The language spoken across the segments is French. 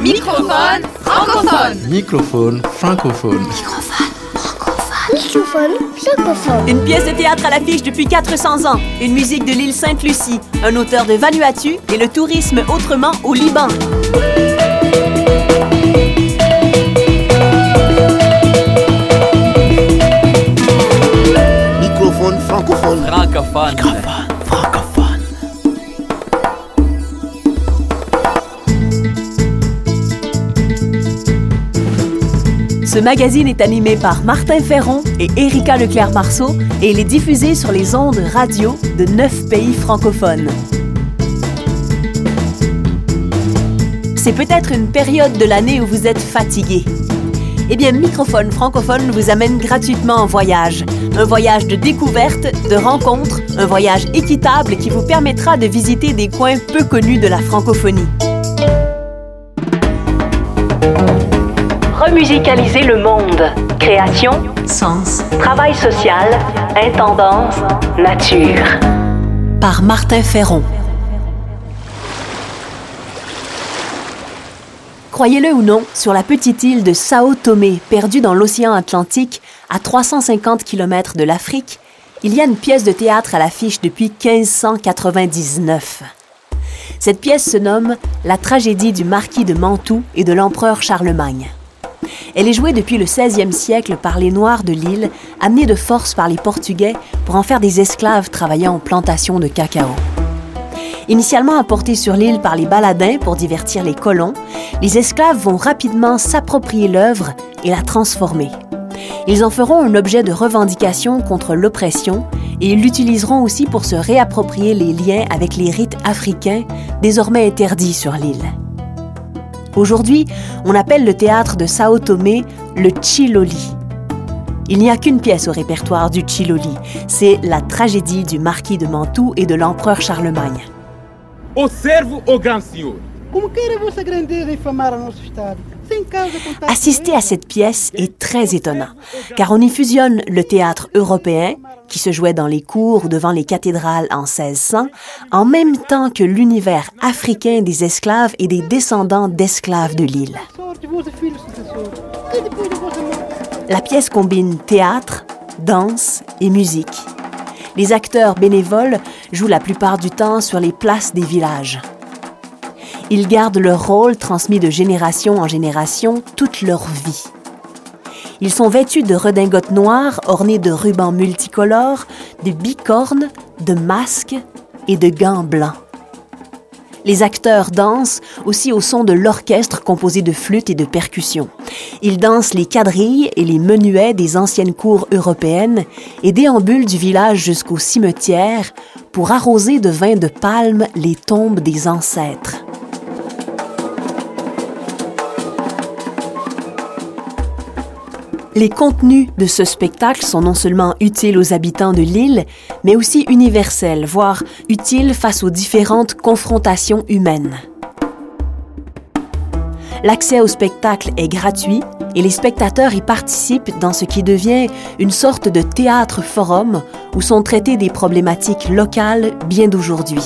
Microphone francophone. Microphone francophone. Microphone francophone. Une pièce de théâtre à l'affiche depuis 400 ans. Une musique de l'île Sainte-Lucie. Un auteur de Vanuatu et le tourisme autrement au Liban. Microphone francophone. Francophone. francophone. Ce magazine est animé par Martin Ferron et Erika Leclerc-Marceau et il est diffusé sur les ondes radio de neuf pays francophones. C'est peut-être une période de l'année où vous êtes fatigué. Eh bien, Microphone francophone vous amène gratuitement en voyage. Un voyage de découverte, de rencontre, un voyage équitable qui vous permettra de visiter des coins peu connus de la francophonie. Remusicaliser le monde. Création, sens, travail social, intendance, nature. Par Martin Ferron. Croyez-le ou non, sur la petite île de Sao Tomé, perdue dans l'océan Atlantique, à 350 km de l'Afrique, il y a une pièce de théâtre à l'affiche depuis 1599. Cette pièce se nomme La tragédie du marquis de Mantoue et de l'empereur Charlemagne. Elle est jouée depuis le 16e siècle par les Noirs de l'île, amenés de force par les Portugais pour en faire des esclaves travaillant en plantation de cacao. Initialement apportés sur l'île par les baladins pour divertir les colons, les esclaves vont rapidement s'approprier l'œuvre et la transformer. Ils en feront un objet de revendication contre l'oppression et ils l'utiliseront aussi pour se réapproprier les liens avec les rites africains désormais interdits sur l'île. Aujourd'hui, on appelle le théâtre de Sao Tomé le Chiloli. Il n'y a qu'une pièce au répertoire du Chiloli, c'est la tragédie du marquis de Mantoue et de l'empereur Charlemagne. Senhor. Assister à cette pièce est très étonnant, car on y fusionne le théâtre européen, qui se jouait dans les cours ou devant les cathédrales en 1600, en même temps que l'univers africain des esclaves et des descendants d'esclaves de l'île. La pièce combine théâtre, danse et musique. Les acteurs bénévoles jouent la plupart du temps sur les places des villages. Ils gardent leur rôle transmis de génération en génération toute leur vie. Ils sont vêtus de redingotes noires ornées de rubans multicolores, de bicornes, de masques et de gants blancs. Les acteurs dansent aussi au son de l'orchestre composé de flûtes et de percussions. Ils dansent les quadrilles et les menuets des anciennes cours européennes et déambulent du village jusqu'au cimetière pour arroser de vin de palme les tombes des ancêtres. Les contenus de ce spectacle sont non seulement utiles aux habitants de l'île, mais aussi universels, voire utiles face aux différentes confrontations humaines. L'accès au spectacle est gratuit et les spectateurs y participent dans ce qui devient une sorte de théâtre-forum où sont traitées des problématiques locales bien d'aujourd'hui.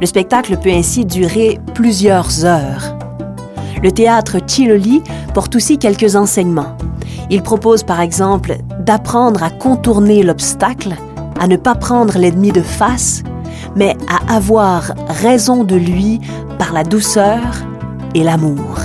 Le spectacle peut ainsi durer plusieurs heures. Le théâtre Chiloli porte aussi quelques enseignements. Il propose par exemple d'apprendre à contourner l'obstacle, à ne pas prendre l'ennemi de face, mais à avoir raison de lui par la douceur et l'amour.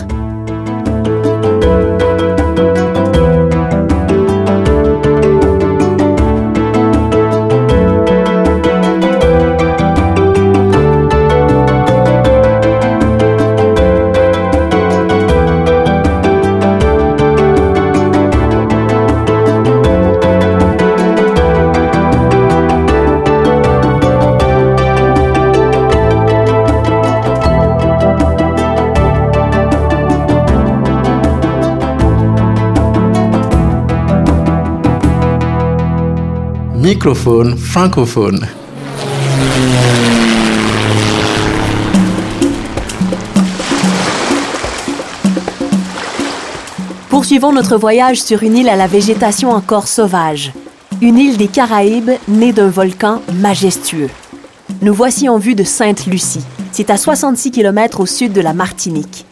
Microphone francophone. Poursuivons notre voyage sur une île à la végétation encore sauvage. Une île des Caraïbes née d'un volcan majestueux. Nous voici en vue de Sainte-Lucie. C'est à 66 km au sud de la Martinique.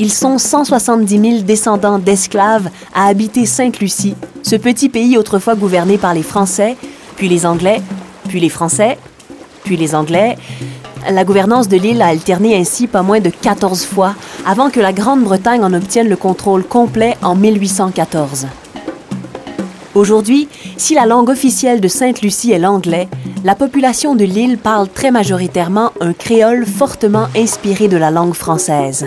Ils sont 170 000 descendants d'esclaves à habiter Sainte-Lucie, ce petit pays autrefois gouverné par les Français, puis les Anglais, puis les Français, puis les Anglais. La gouvernance de l'île a alterné ainsi pas moins de 14 fois avant que la Grande-Bretagne en obtienne le contrôle complet en 1814. Aujourd'hui, si la langue officielle de Sainte-Lucie est l'anglais, la population de l'île parle très majoritairement un créole fortement inspiré de la langue française.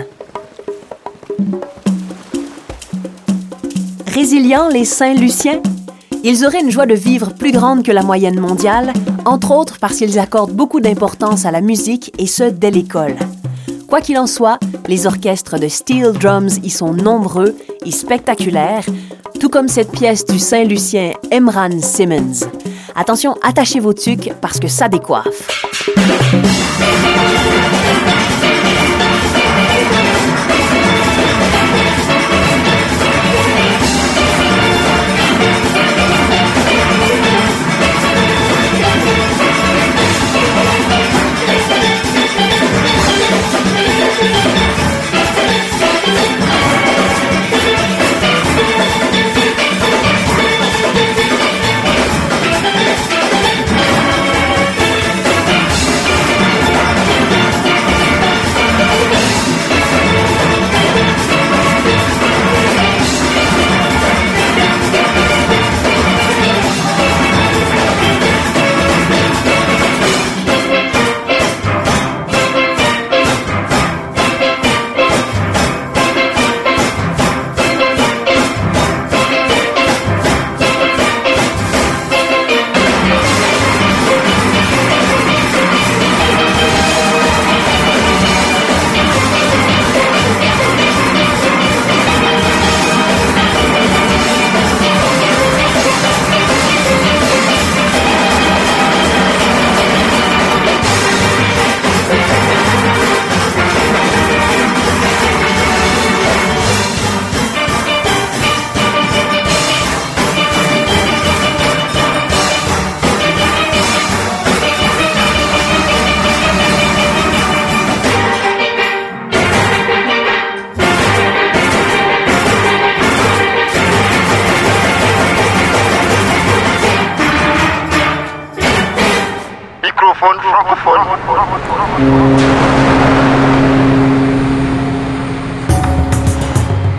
Résilients, les Saint-Luciens Ils auraient une joie de vivre plus grande que la moyenne mondiale, entre autres parce qu'ils accordent beaucoup d'importance à la musique et ce dès l'école. Quoi qu'il en soit, les orchestres de steel drums y sont nombreux et spectaculaires, tout comme cette pièce du Saint-Lucien Emran Simmons. Attention, attachez vos tucs parce que ça décoiffe. Francophone.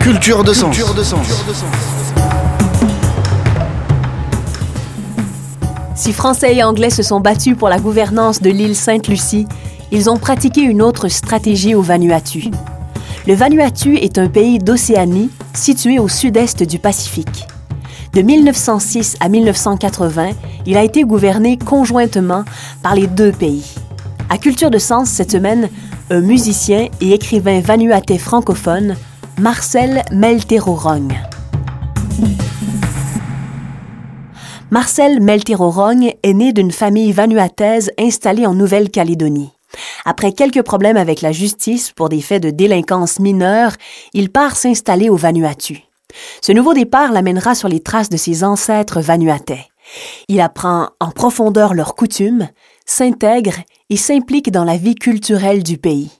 Culture de sens. Si Français et Anglais se sont battus pour la gouvernance de l'île Sainte-Lucie, ils ont pratiqué une autre stratégie au Vanuatu. Le Vanuatu est un pays d'Océanie situé au sud-est du Pacifique. De 1906 à 1980, il a été gouverné conjointement par les deux pays. À Culture de Sens cette semaine, un musicien et écrivain vanuatais francophone, Marcel Melterorong. Marcel Melterorong est né d'une famille vanuataise installée en Nouvelle-Calédonie. Après quelques problèmes avec la justice pour des faits de délinquance mineure, il part s'installer au Vanuatu. Ce nouveau départ l'amènera sur les traces de ses ancêtres vanuatais. Il apprend en profondeur leurs coutumes, s'intègre et s'implique dans la vie culturelle du pays.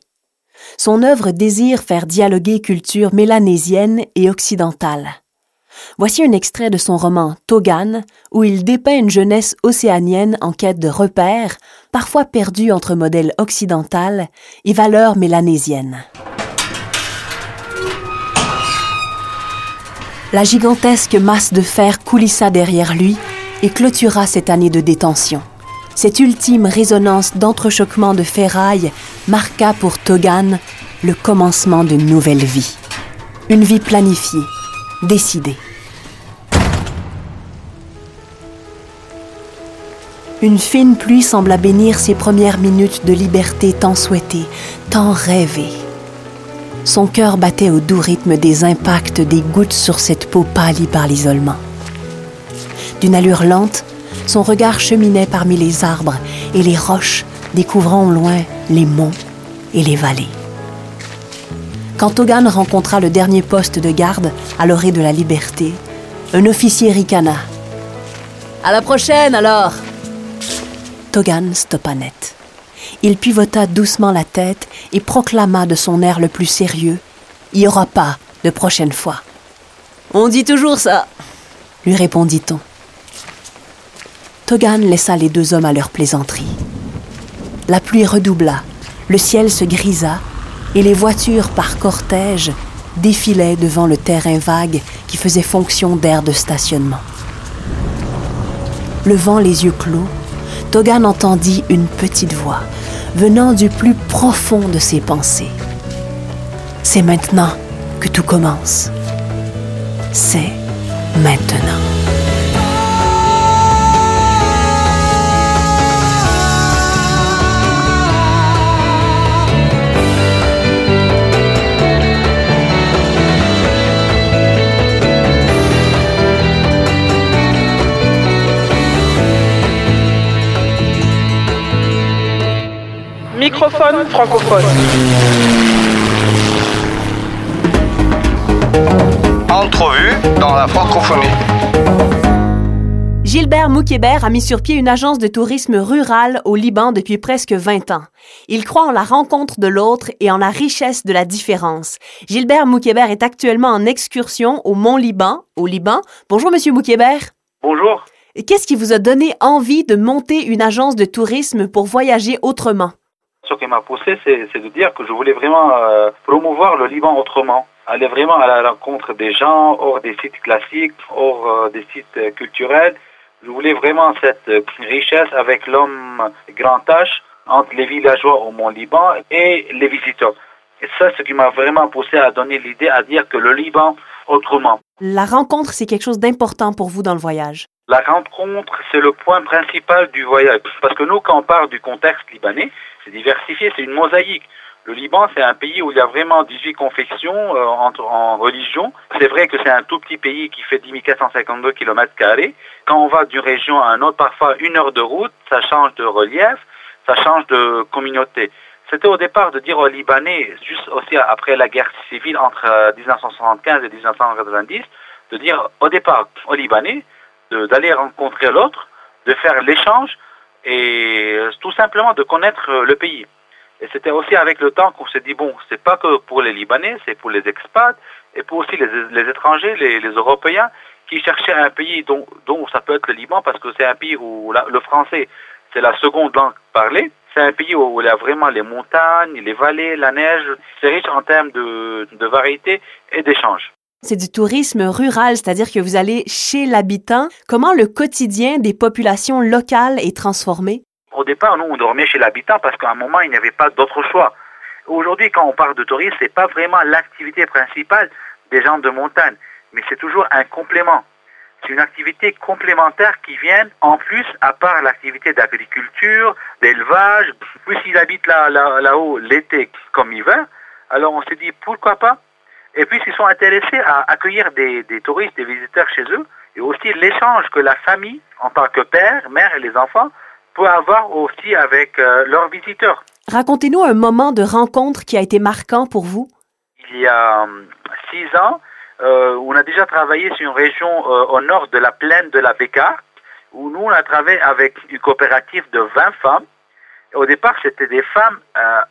Son œuvre désire faire dialoguer culture mélanésienne et occidentale. Voici un extrait de son roman Togan, où il dépeint une jeunesse océanienne en quête de repères, parfois perdue entre modèles occidental et valeurs mélanésiennes. La gigantesque masse de fer coulissa derrière lui et clôtura cette année de détention. Cette ultime résonance d'entrechoquement de ferraille marqua pour Togan le commencement d'une nouvelle vie. Une vie planifiée, décidée. Une fine pluie sembla bénir ces premières minutes de liberté tant souhaitées, tant rêvées. Son cœur battait au doux rythme des impacts des gouttes sur cette peau pâlie par l'isolement. D'une allure lente, son regard cheminait parmi les arbres et les roches, découvrant au loin les monts et les vallées. Quand Togan rencontra le dernier poste de garde à l'orée de la liberté, un officier ricana. À la prochaine alors! Togan stoppa net. Il pivota doucement la tête et proclama de son air le plus sérieux Il n'y aura pas de prochaine fois. On dit toujours ça, lui répondit-on. Togan laissa les deux hommes à leur plaisanterie. La pluie redoubla, le ciel se grisa et les voitures par cortège défilaient devant le terrain vague qui faisait fonction d'aire de stationnement. Levant les yeux clos, Togan entendit une petite voix venant du plus profond de ses pensées. C'est maintenant que tout commence. C'est maintenant. Microphone francophone. Entrevue dans la francophonie. Gilbert Moukébert a mis sur pied une agence de tourisme rural au Liban depuis presque 20 ans. Il croit en la rencontre de l'autre et en la richesse de la différence. Gilbert Moukébert est actuellement en excursion au Mont Liban, au Liban. Bonjour, Monsieur Moukébert. Bonjour. Qu'est-ce qui vous a donné envie de monter une agence de tourisme pour voyager autrement? Ce qui m'a poussé, c'est de dire que je voulais vraiment euh, promouvoir le Liban autrement. Aller vraiment à la rencontre des gens, hors des sites classiques, hors euh, des sites euh, culturels. Je voulais vraiment cette richesse avec l'homme grand H entre les villageois au Mont-Liban et les visiteurs. Et ça, ce qui m'a vraiment poussé à donner l'idée, à dire que le Liban autrement. La rencontre, c'est quelque chose d'important pour vous dans le voyage. La rencontre, c'est le point principal du voyage. Parce que nous, quand on parle du contexte libanais, c'est diversifié, c'est une mosaïque. Le Liban, c'est un pays où il y a vraiment 18 confections euh, entre, en religion. C'est vrai que c'est un tout petit pays qui fait 10 452 km. Quand on va d'une région à une autre, parfois une heure de route, ça change de relief, ça change de communauté. C'était au départ de dire aux Libanais, juste aussi après la guerre civile entre 1975 et 1990, de dire au départ aux Libanais d'aller rencontrer l'autre, de faire l'échange, et tout simplement de connaître le pays. Et c'était aussi avec le temps qu'on s'est dit, bon, c'est pas que pour les Libanais, c'est pour les expats et pour aussi les, les étrangers, les, les, Européens qui cherchaient un pays dont, dont ça peut être le Liban parce que c'est un pays où la, le français, c'est la seconde langue parlée. C'est un pays où il y a vraiment les montagnes, les vallées, la neige. C'est riche en termes de, de variété et d'échange. C'est du tourisme rural, c'est-à-dire que vous allez chez l'habitant. Comment le quotidien des populations locales est transformé? Au départ, nous, on dormait chez l'habitant parce qu'à un moment, il n'y avait pas d'autre choix. Aujourd'hui, quand on parle de tourisme, c'est pas vraiment l'activité principale des gens de montagne, mais c'est toujours un complément. C'est une activité complémentaire qui vient en plus, à part l'activité d'agriculture, d'élevage. Plus ils habitent là, là, là-haut l'été comme hiver, alors on s'est dit pourquoi pas et puis, ils sont intéressés à accueillir des, des, touristes, des visiteurs chez eux, et aussi l'échange que la famille, en tant que père, mère et les enfants, peut avoir aussi avec euh, leurs visiteurs. Racontez-nous un moment de rencontre qui a été marquant pour vous. Il y a euh, six ans, euh, on a déjà travaillé sur une région au nord de la plaine de la Bécard, où nous, on a travaillé avec une coopérative de 20 femmes. Et au départ, c'était des femmes,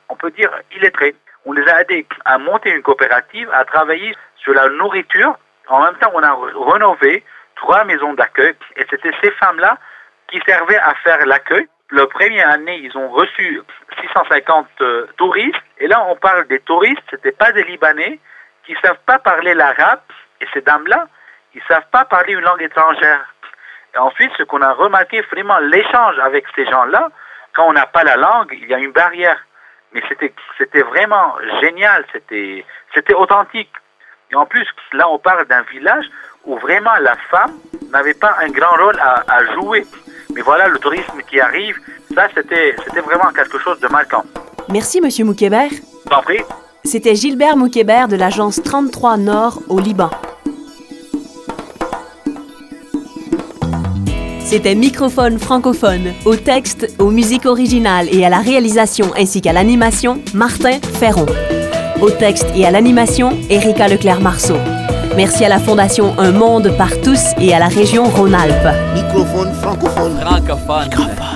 on peut dire, illettrées on les a aidés à monter une coopérative, à travailler sur la nourriture. En même temps, on a rénové trois maisons d'accueil et c'était ces femmes-là qui servaient à faire l'accueil. La première année, ils ont reçu 650 euh, touristes et là, on parle des touristes, c'était pas des Libanais qui savent pas parler l'arabe et ces dames-là, ils savent pas parler une langue étrangère. Et ensuite, ce qu'on a remarqué, vraiment l'échange avec ces gens-là, quand on n'a pas la langue, il y a une barrière mais c'était c'était vraiment génial, c'était c'était authentique. Et en plus, là, on parle d'un village où vraiment la femme n'avait pas un grand rôle à, à, jouer. Mais voilà, le tourisme qui arrive, ça, c'était c'était vraiment quelque chose de marquant. Merci, Monsieur Moukébert. T'en prie. C'était Gilbert Moukébert de l'agence 33 Nord au Liban. C'était Microphone francophone. Au texte, aux musiques originales et à la réalisation ainsi qu'à l'animation, Martin Ferron. Au texte et à l'animation, Erika Leclerc-Marceau. Merci à la Fondation Un Monde par tous et à la région Rhône-Alpes. Microphone francophone. Francophone.